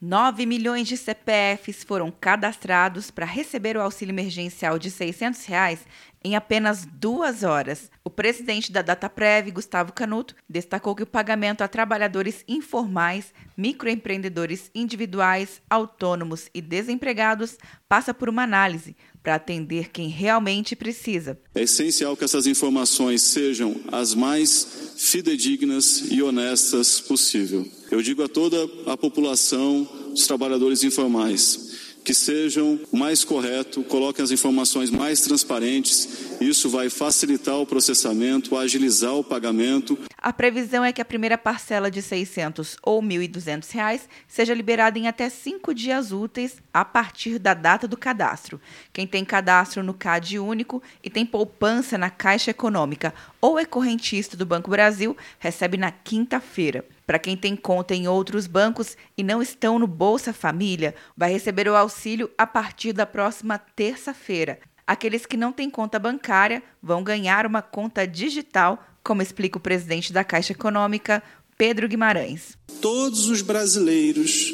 9 milhões de CPFs foram cadastrados para receber o auxílio emergencial de 600 reais em apenas duas horas. O presidente da Dataprev, Gustavo Canuto, destacou que o pagamento a trabalhadores informais, microempreendedores individuais, autônomos e desempregados passa por uma análise para atender quem realmente precisa. É essencial que essas informações sejam as mais fidedignas e honestas possível. Eu digo a toda a população, os trabalhadores informais, que sejam mais correto, coloquem as informações mais transparentes. Isso vai facilitar o processamento, agilizar o pagamento. A previsão é que a primeira parcela de 600 ou 1.200 reais seja liberada em até cinco dias úteis a partir da data do cadastro. Quem tem cadastro no CAD único e tem poupança na Caixa Econômica ou é correntista do Banco Brasil recebe na quinta-feira. Para quem tem conta em outros bancos e não estão no Bolsa Família, vai receber o auxílio a partir da próxima terça-feira. Aqueles que não têm conta bancária vão ganhar uma conta digital, como explica o presidente da Caixa Econômica, Pedro Guimarães. Todos os brasileiros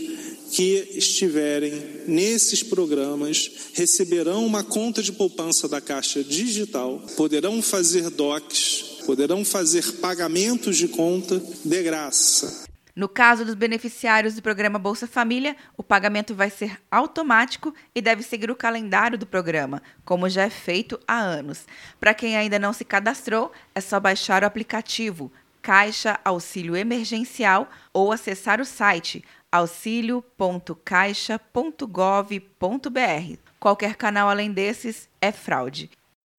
que estiverem nesses programas receberão uma conta de poupança da Caixa Digital, poderão fazer DOCs poderão fazer pagamentos de conta de graça. No caso dos beneficiários do programa Bolsa Família, o pagamento vai ser automático e deve seguir o calendário do programa, como já é feito há anos. Para quem ainda não se cadastrou, é só baixar o aplicativo Caixa Auxílio Emergencial ou acessar o site auxilio.caixa.gov.br. Qualquer canal além desses é fraude.